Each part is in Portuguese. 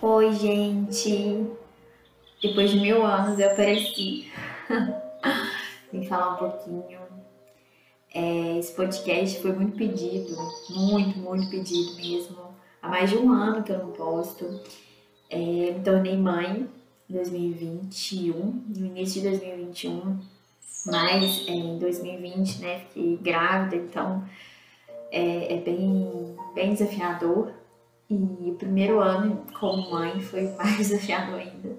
Oi, gente! Depois de mil anos eu apareci. Vim falar um pouquinho. É, esse podcast foi muito pedido, muito, muito pedido mesmo. Há mais de um ano que eu não posto. É, me tornei mãe em 2021, no início de 2021, mas é, em 2020, né, fiquei grávida, então é, é bem, bem desafiador. E o primeiro ano como mãe foi mais desafiador ainda.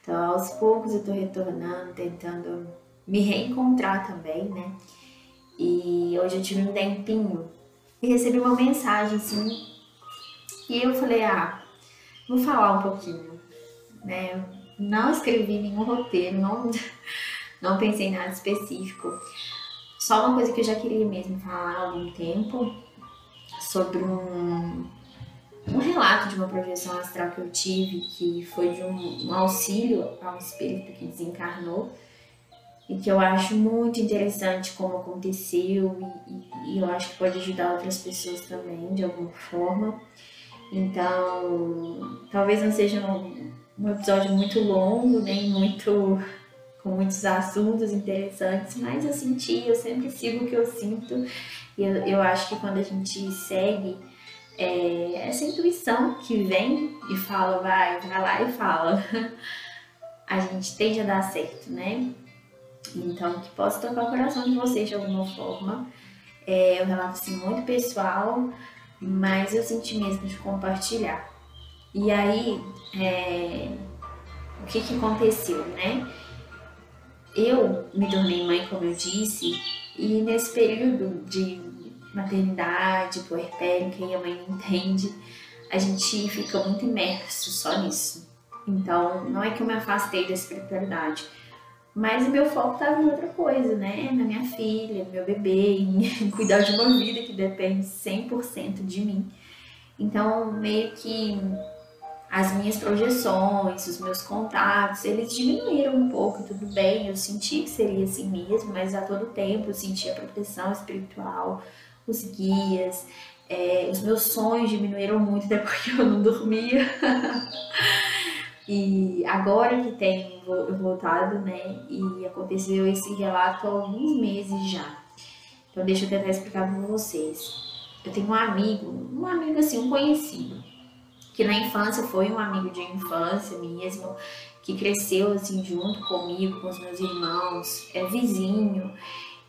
Então, aos poucos eu tô retornando, tentando me reencontrar também, né? E hoje eu tive um tempinho e recebi uma mensagem assim. E eu falei, ah, vou falar um pouquinho, né? Não escrevi nenhum roteiro, não, não pensei em nada específico. Só uma coisa que eu já queria mesmo falar há algum tempo sobre um um relato de uma projeção astral que eu tive, que foi de um, um auxílio a um espírito que desencarnou, e que eu acho muito interessante como aconteceu, e, e, e eu acho que pode ajudar outras pessoas também, de alguma forma. Então, talvez não seja um, um episódio muito longo, nem muito com muitos assuntos interessantes, mas eu senti, eu sempre sigo o que eu sinto, e eu, eu acho que quando a gente segue é, essa intuição que vem e fala, vai, vai lá e fala, a gente tende a dar certo, né? Então, que possa tocar o coração de vocês de alguma forma. É um relato assim, muito pessoal, mas eu senti mesmo de compartilhar. E aí, é, o que, que aconteceu, né? Eu me tornei mãe, como eu disse, e nesse período de maternidade, puerpério, quem a mãe não entende, a gente fica muito imerso só nisso. Então, não é que eu me afastei da espiritualidade, mas o meu foco estava em outra coisa, né? Na minha filha, meu bebê, em cuidar de uma vida que depende 100% de mim. Então, meio que as minhas projeções, os meus contatos, eles diminuíram um pouco, tudo bem, eu senti que seria assim mesmo, mas a todo tempo eu senti a proteção espiritual, os guias, é, os meus sonhos diminuíram muito depois que eu não dormia. e agora que tenho voltado, né, e aconteceu esse relato há alguns meses já. Então deixa eu tentar explicar para vocês. Eu tenho um amigo, um amigo assim, um conhecido, que na infância foi um amigo de infância mesmo, que cresceu assim junto comigo, com os meus irmãos, é vizinho.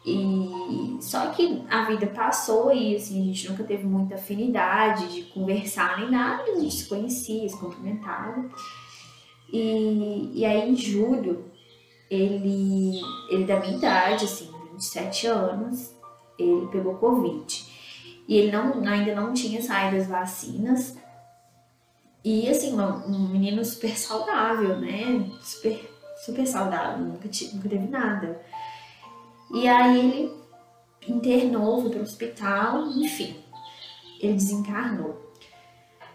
E só que a vida passou e assim, a gente nunca teve muita afinidade de conversar nem nada, a gente se conhecia, se cumprimentava. E, e aí em julho, ele, ele da minha idade, assim, 27 anos, ele pegou Covid. E ele não, ainda não tinha saído das vacinas. E assim, um menino super saudável, né? Super, super saudável, nunca, nunca teve nada. E aí ele internou, foi para o hospital, enfim, ele desencarnou.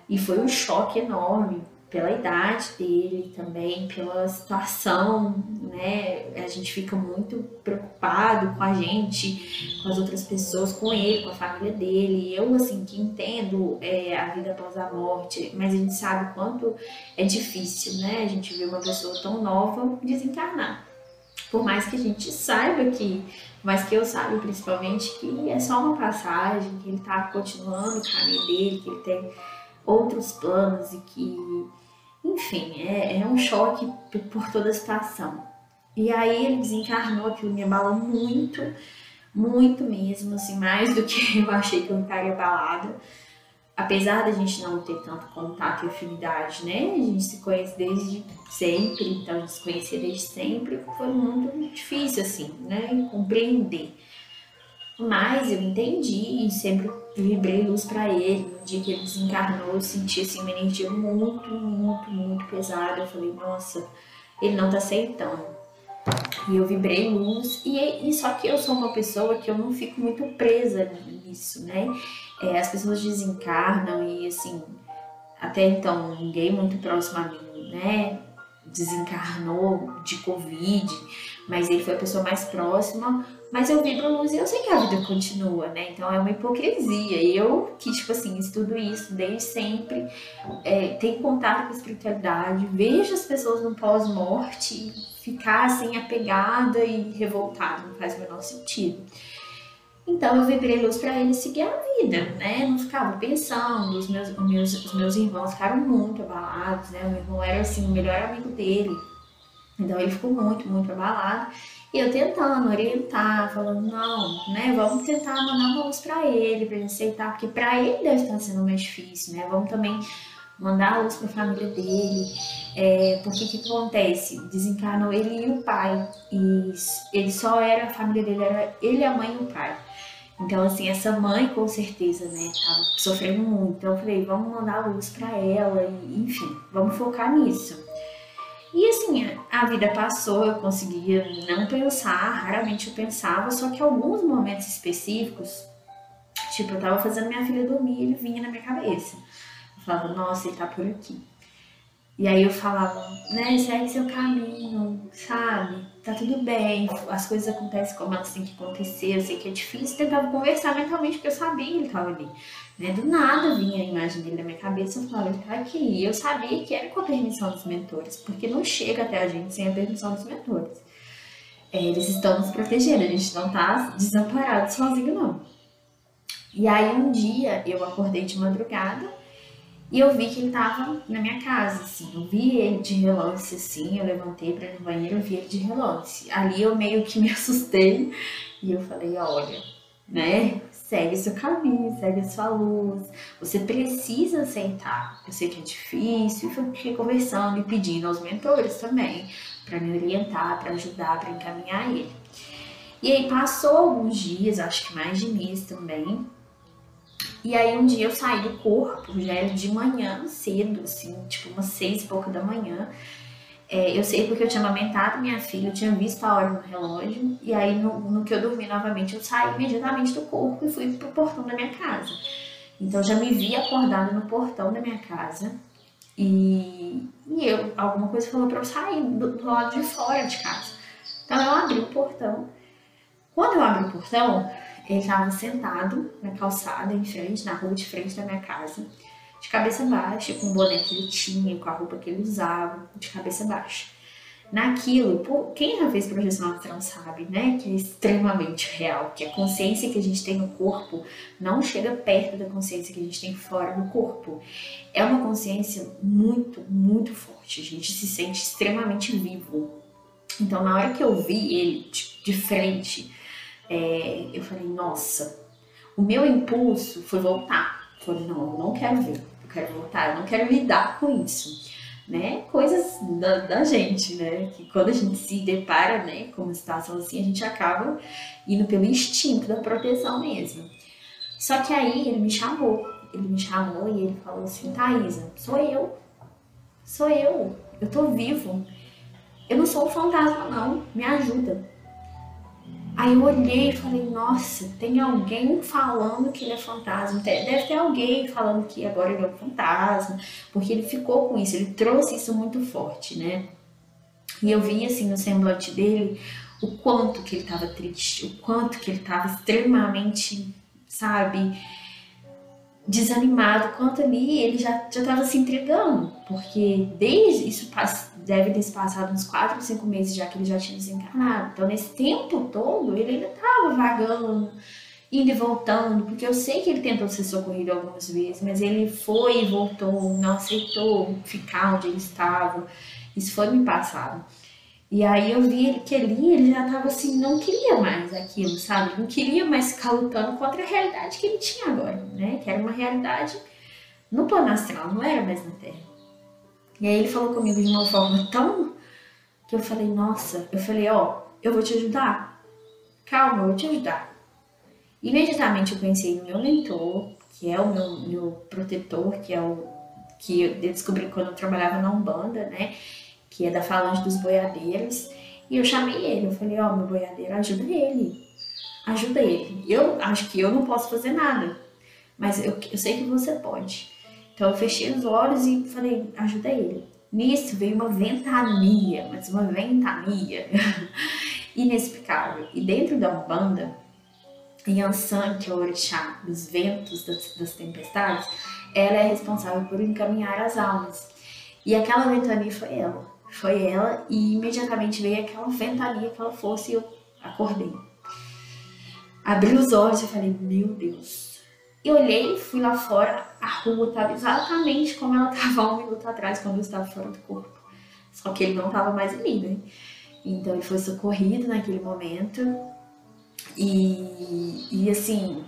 E foi um choque enorme pela idade dele também, pela situação, né? A gente fica muito preocupado com a gente, com as outras pessoas, com ele, com a família dele. Eu, assim, que entendo é, a vida após a morte, mas a gente sabe o quanto é difícil, né? A gente ver uma pessoa tão nova desencarnar. Por mais que a gente saiba que, mas que eu saiba principalmente que é só uma passagem, que ele está continuando o caminho dele, que ele tem outros planos e que, enfim, é, é um choque por toda a situação. E aí ele desencarnou, aquilo me abalou muito, muito mesmo, assim, mais do que eu achei que eu ficaria abalada apesar da gente não ter tanto contato e afinidade, né? A gente se conhece desde sempre, então a gente se conhecia desde sempre, foi muito difícil, assim, né? Compreender. Mas eu entendi e sempre vibrei luz para ele. No dia que ele desencarnou, eu senti assim, uma energia muito, muito, muito pesada. Eu falei, nossa, ele não tá aceitando. E eu vibrei luz. E, e só que eu sou uma pessoa que eu não fico muito presa nisso, né? É, as pessoas desencarnam e assim, até então ninguém muito próximo a mim, né? desencarnou de Covid, mas ele foi a pessoa mais próxima. Mas eu vibro luz e eu sei que a vida continua, né? Então é uma hipocrisia. Eu que, tipo assim, estudo isso desde sempre, é, tenho contato com a espiritualidade, vejo as pessoas no pós-morte ficar assim apegada e revoltada, não faz o menor sentido. Então eu vibrei luz para ele seguir a vida, né? Não ficava pensando, os meus, os meus, os meus irmãos ficaram muito abalados, né? O meu irmão era assim, o melhor amigo dele. Então ele ficou muito, muito abalado. E eu tentando orientar, falando, não, né, vamos tentar mandar uma luz para ele, para ele aceitar, porque para ele deve estar sendo mais difícil, né? Vamos também mandar a luz para a família dele. É, porque o que acontece? Desencarnou ele e o pai. E ele só era, a família dele era ele, a mãe e o pai. Então, assim, essa mãe com certeza, né, tava sofrendo muito. Então, eu falei, vamos mandar luz para ela, e, enfim, vamos focar nisso. E assim, a vida passou, eu conseguia não pensar, raramente eu pensava, só que alguns momentos específicos, tipo, eu tava fazendo minha filha dormir ele vinha na minha cabeça. Eu falava, nossa, ele tá por aqui. E aí eu falava, né, segue seu caminho, sabe? Tá tudo bem, as coisas acontecem como elas têm que acontecer, eu sei que é difícil. Tentava conversar mentalmente, porque eu sabia que ele tava ali. Né? Do nada vinha a imagem dele na minha cabeça, eu falava, ele tá aqui. E eu sabia que era com a permissão dos mentores, porque não chega até a gente sem a permissão dos mentores. É, eles estão nos protegendo, a gente não tá desamparado sozinho, não. E aí um dia eu acordei de madrugada e eu vi que ele tava na minha casa, assim. Eu vi ele de relance, assim. Eu levantei para ir no banheiro, eu vi ele de relance. Ali eu meio que me assustei e eu falei: olha, né? segue seu caminho, segue a sua luz. Você precisa aceitar. Eu sei que é difícil, e fiquei conversando e pedindo aos mentores também para me orientar, para ajudar, para encaminhar ele. E aí passou alguns dias, acho que mais de mês também. E aí um dia eu saí do corpo, já era de manhã, cedo, assim, tipo umas seis e pouco da manhã. É, eu sei porque eu tinha amamentado minha filha, eu tinha visto a hora no relógio, e aí no, no, que eu dormi novamente, eu saí imediatamente do corpo e fui pro portão da minha casa. Então já me vi acordada no portão da minha casa, e, e eu, alguma coisa falou para eu sair do, do, lado de fora de casa. Então eu abri o portão. Quando eu abri o portão, ele estava sentado na calçada, em frente, na rua de frente da minha casa de cabeça baixa, com o boné que ele tinha, com a roupa que ele usava, de cabeça baixa. Naquilo, quem já fez projeção astral sabe, né, que é extremamente real, que a consciência que a gente tem no corpo não chega perto da consciência que a gente tem fora do corpo. É uma consciência muito, muito forte, a gente se sente extremamente vivo. Então, na hora que eu vi ele de frente, é, eu falei, nossa, o meu impulso foi voltar Falei, não, eu não quero ver, eu quero voltar, eu não quero lidar com isso. Né? Coisas da, da gente, né? Que quando a gente se depara né, com uma situação assim, a gente acaba indo pelo instinto da proteção mesmo. Só que aí ele me chamou, ele me chamou e ele falou assim, Thaisa, sou eu, sou eu, eu tô vivo. Eu não sou um fantasma não, me ajuda. Aí eu olhei e falei, nossa, tem alguém falando que ele é fantasma. Deve ter alguém falando que agora ele é um fantasma, porque ele ficou com isso, ele trouxe isso muito forte, né? E eu vi assim no semblante dele o quanto que ele estava triste, o quanto que ele estava extremamente, sabe, desanimado, quanto ali ele já estava se entregando, porque desde isso deve ter se passado uns 4 ou 5 meses já que ele já tinha desencarnado. Então, nesse tempo todo, ele ainda estava vagando, indo e voltando, porque eu sei que ele tentou ser socorrido algumas vezes, mas ele foi e voltou, não aceitou ficar onde ele estava. Isso foi me passado. E aí eu vi que ali ele já tava assim, não queria mais aquilo, sabe? Não queria mais ficar lutando contra a realidade que ele tinha agora, né? Que era uma realidade no plano astral, não era mais na Terra. E aí ele falou comigo de uma forma tão que eu falei, nossa, eu falei, ó, oh, eu vou te ajudar. Calma, eu vou te ajudar. Imediatamente eu pensei no meu mentor, que é o meu, meu protetor, que é o que eu descobri quando eu trabalhava na Umbanda, né? que é da Falange dos Boiadeiros, e eu chamei ele, eu falei, ó, oh, meu boiadeiro, ajuda ele, ajuda ele. Eu acho que eu não posso fazer nada, mas eu, eu sei que você pode. Então eu fechei os olhos e falei, ajuda ele. Nisso veio uma ventania, mas uma ventania inexplicável. E dentro da Umbanda, Yansan, que é o orixá dos ventos, das, das tempestades, ela é responsável por encaminhar as almas. E aquela ventania foi ela. Foi ela e imediatamente veio aquela ventania, aquela força e eu acordei. Abri os olhos e falei, meu Deus. E olhei, fui lá fora, a rua estava exatamente como ela estava um minuto atrás, quando eu estava fora do corpo. Só que ele não estava mais mim, né? Então ele foi socorrido naquele momento. E, e assim,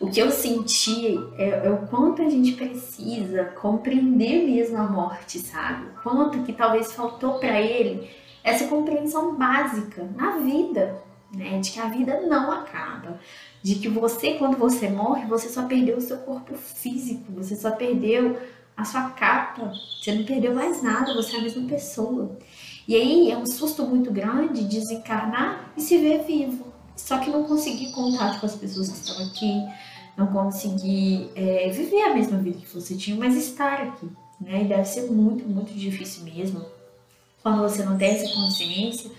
o que eu senti é, é, o quanto a gente precisa compreender mesmo a morte, sabe? O quanto que talvez faltou para ele essa compreensão básica na vida, né? De que a vida não acaba. De que você, quando você morre, você só perdeu o seu corpo físico, você só perdeu a sua capa, você não perdeu mais nada, você é a mesma pessoa. E aí é um susto muito grande desencarnar e se ver vivo. Só que não conseguir contato com as pessoas que estão aqui, não conseguir é, viver a mesma vida que você tinha, mas estar aqui. Né? E deve ser muito, muito difícil mesmo quando você não tem essa consciência.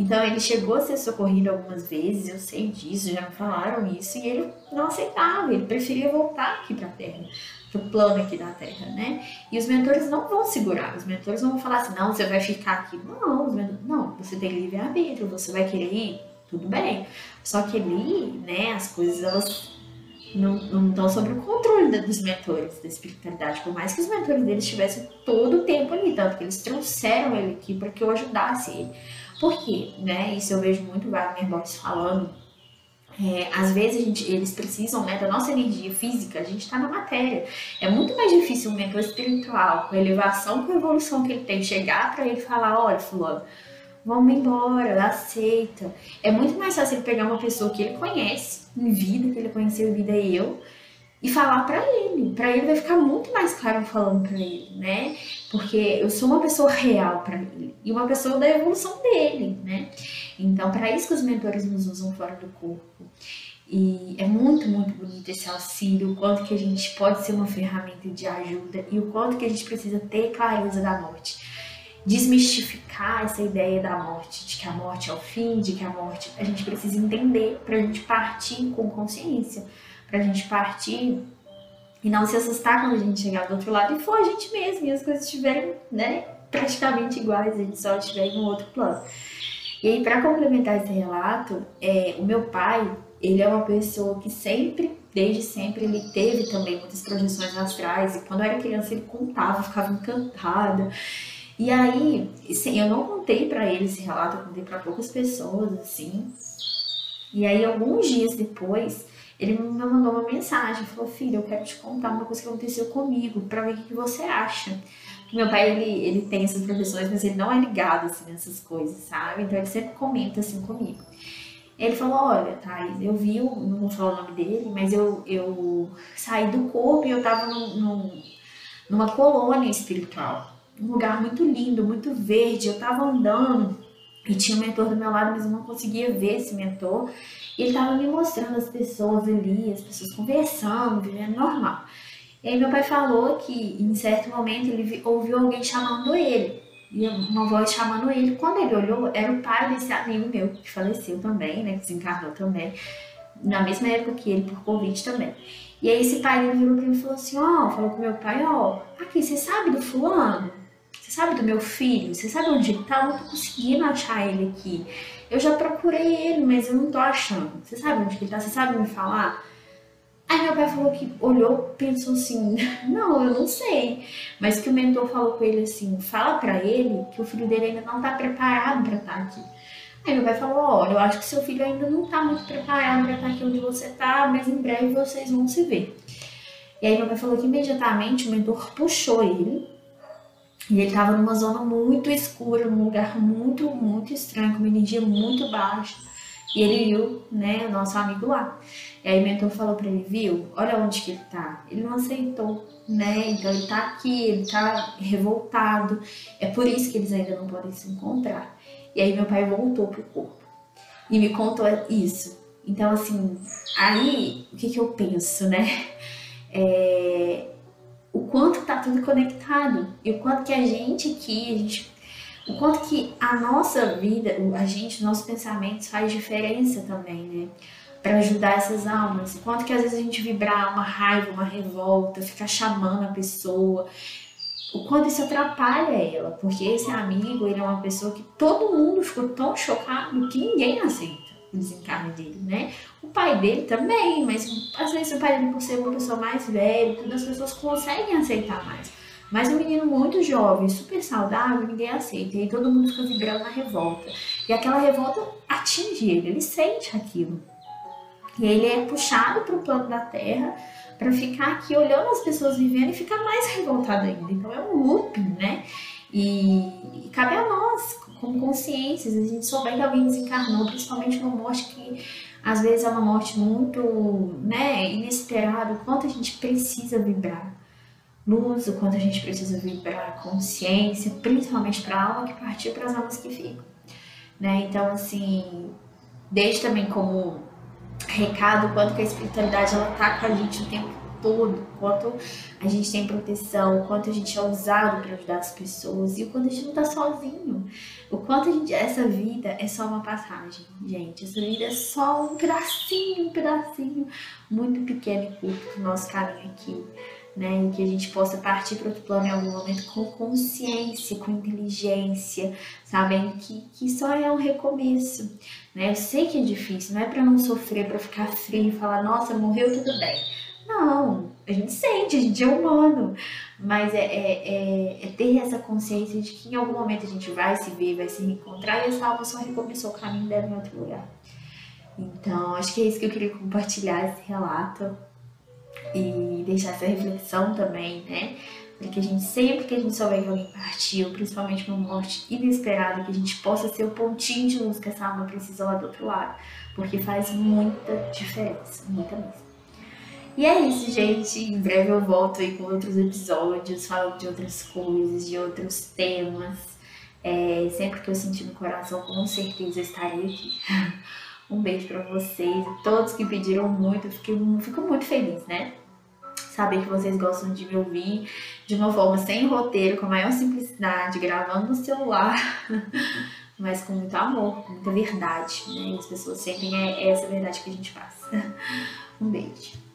Então ele chegou a ser socorrido algumas vezes, eu sei disso, já me falaram isso, e ele não aceitava, ele preferia voltar aqui para a Terra, para o plano aqui da Terra, né? E os mentores não vão segurar, os mentores vão falar assim, não, você vai ficar aqui. Não, não, você tem livre-arbítrio, você vai querer ir, tudo bem. Só que ali, né, as coisas elas não, não estão sob o controle dos mentores da espiritualidade, por mais que os mentores deles estivessem todo o tempo ali, tanto que eles trouxeram ele aqui para que eu ajudasse ele. Por quê? Né? Isso eu vejo muito Wagner Borges falando. É, às vezes gente, eles precisam né, da nossa energia física, a gente está na matéria. É muito mais difícil um mentor espiritual, com a elevação, com a evolução que ele tem, chegar para ele falar: olha, Fulano, vamos embora, aceita. É muito mais fácil ele pegar uma pessoa que ele conhece em vida, que ele conheceu em vida e eu, e falar para ele. Para ele vai ficar muito mais claro falando para ele, né? Porque eu sou uma pessoa real para ele e uma pessoa da evolução dele, né? Então, para isso que os mentores nos usam fora do corpo. E é muito, muito bonito esse auxílio, o quanto que a gente pode ser uma ferramenta de ajuda e o quanto que a gente precisa ter clareza da morte desmistificar essa ideia da morte, de que a morte é o fim, de que a morte a gente precisa entender para a gente partir com consciência, para a gente partir e não se assustar quando a gente chegar do outro lado e for a gente mesmo e as coisas estiverem, né, praticamente iguais, a gente só estiver em um outro plano. E aí, para complementar esse relato, é, o meu pai, ele é uma pessoa que sempre, desde sempre, ele teve também muitas projeções astrais. E quando eu era criança, ele contava, ficava encantada. E aí, eu não contei para ele esse relato, eu contei para poucas pessoas, assim. E aí, alguns dias depois, ele me mandou uma mensagem, falou: "Filho, eu quero te contar uma coisa que aconteceu comigo, para ver o que você acha". Meu pai, ele, ele tem essas profissões, mas ele não é ligado, assim, nessas coisas, sabe? Então, ele sempre comenta, assim, comigo. Ele falou, olha, Thais, eu vi, não vou falar o nome dele, mas eu, eu saí do corpo e eu tava num, num, numa colônia espiritual um lugar muito lindo, muito verde. Eu tava andando e tinha um mentor do meu lado, mas eu não conseguia ver esse mentor. E ele tava me mostrando as pessoas ali, as pessoas conversando, vivendo normal. E aí meu pai falou que em certo momento ele ouviu alguém chamando ele. E uma voz chamando ele. Quando ele olhou, era o pai desse amigo meu, que faleceu também, né? Que desencarnou também. Na mesma época que ele, por Covid também. E aí esse pai ele virou pra mim e falou assim, ó, oh, falou com meu pai, ó, oh, aqui, você sabe do fulano? Você sabe do meu filho? Você sabe onde ele tá? Eu não tô conseguindo achar ele aqui. Eu já procurei ele, mas eu não tô achando. Você sabe onde ele tá? Você sabe me falar? Aí meu pai falou que olhou, pensou assim, não, eu não sei. Mas que o mentor falou com ele assim, fala para ele que o filho dele ainda não tá preparado para estar tá aqui. Aí meu pai falou, olha, eu acho que seu filho ainda não tá muito preparado para estar tá aqui onde você tá, mas em breve vocês vão se ver. E aí meu pai falou que imediatamente o mentor puxou ele e ele estava numa zona muito escura, num lugar muito, muito estranho, com energia muito baixa. E ele viu, né, o nosso amigo lá. E aí o mentor falou para ele, viu, olha onde que ele tá. Ele não aceitou, né? Então ele tá aqui, ele tá revoltado. É por isso que eles ainda não podem se encontrar. E aí meu pai voltou pro corpo e me contou isso. Então, assim, aí o que, que eu penso, né? É, tudo conectado e o quanto que a gente aqui, a gente, o quanto que a nossa vida, a gente, nossos pensamentos faz diferença também, né? Para ajudar essas almas. O quanto que às vezes a gente vibrar uma raiva, uma revolta, ficar chamando a pessoa, o quanto isso atrapalha ela, porque esse amigo, ele é uma pessoa que todo mundo ficou tão chocado que ninguém aceita o desencarne dele, né? O pai dele também, mas às vezes o pai dele, por ser uma pessoa mais velha, tudo as pessoas conseguem aceitar mais. Mas um menino muito jovem, super saudável, ninguém aceita. E aí todo mundo fica vibrando na revolta. E aquela revolta atinge ele, ele sente aquilo. E ele é puxado para o plano da terra para ficar aqui olhando as pessoas vivendo e ficar mais revoltado ainda. Então é um looping, né? E, e cabe a nós, como consciências, a gente souber que alguém desencarnou, principalmente uma morte que às vezes é uma morte muito né, inesperada, o quanto a gente precisa vibrar luz, o quanto a gente precisa vibrar consciência, principalmente para a alma que partiu para as almas que ficam. Né? Então, assim, deixe também como recado o quanto que a espiritualidade ela tá com a gente o tempo todo, quanto a gente tem proteção, o quanto a gente é usado para ajudar as pessoas e o quanto a gente não tá sozinho. O quanto a gente, essa vida é só uma passagem, gente. Essa vida é só um pedacinho, um pedacinho muito pequeno e curto do nosso caminho aqui né? E que a gente possa partir para outro plano em algum momento com consciência, com inteligência, sabendo que, que só é um recomeço, né? Eu sei que é difícil, não é para não sofrer, para ficar frio e falar, nossa, morreu tudo bem. Não, a gente sente, a gente é humano, mas é, é, é, é, ter essa consciência de que em algum momento a gente vai se ver, vai se reencontrar e essa alma só recomeçou o caminho dela em outro lugar. Então, acho que é isso que eu queria compartilhar esse relato e deixar essa reflexão também, né? Para que a gente, sempre que a gente souber que alguém partiu, principalmente uma morte inesperada, que a gente possa ser o pontinho de luz que essa alma precisa lá do outro lado, porque faz muita diferença, muita mesmo. E é isso, gente. Em breve eu volto aí com outros episódios, falando de outras coisas, de outros temas. É, sempre que eu sentir no coração, com certeza eu estarei aqui. Um beijo para vocês, todos que pediram muito, eu fico muito feliz, né? Saber que vocês gostam de me ouvir de uma forma sem roteiro, com a maior simplicidade, gravando no celular, mas com muito amor, com muita verdade, né? As pessoas sentem é essa verdade que a gente passa. Um beijo.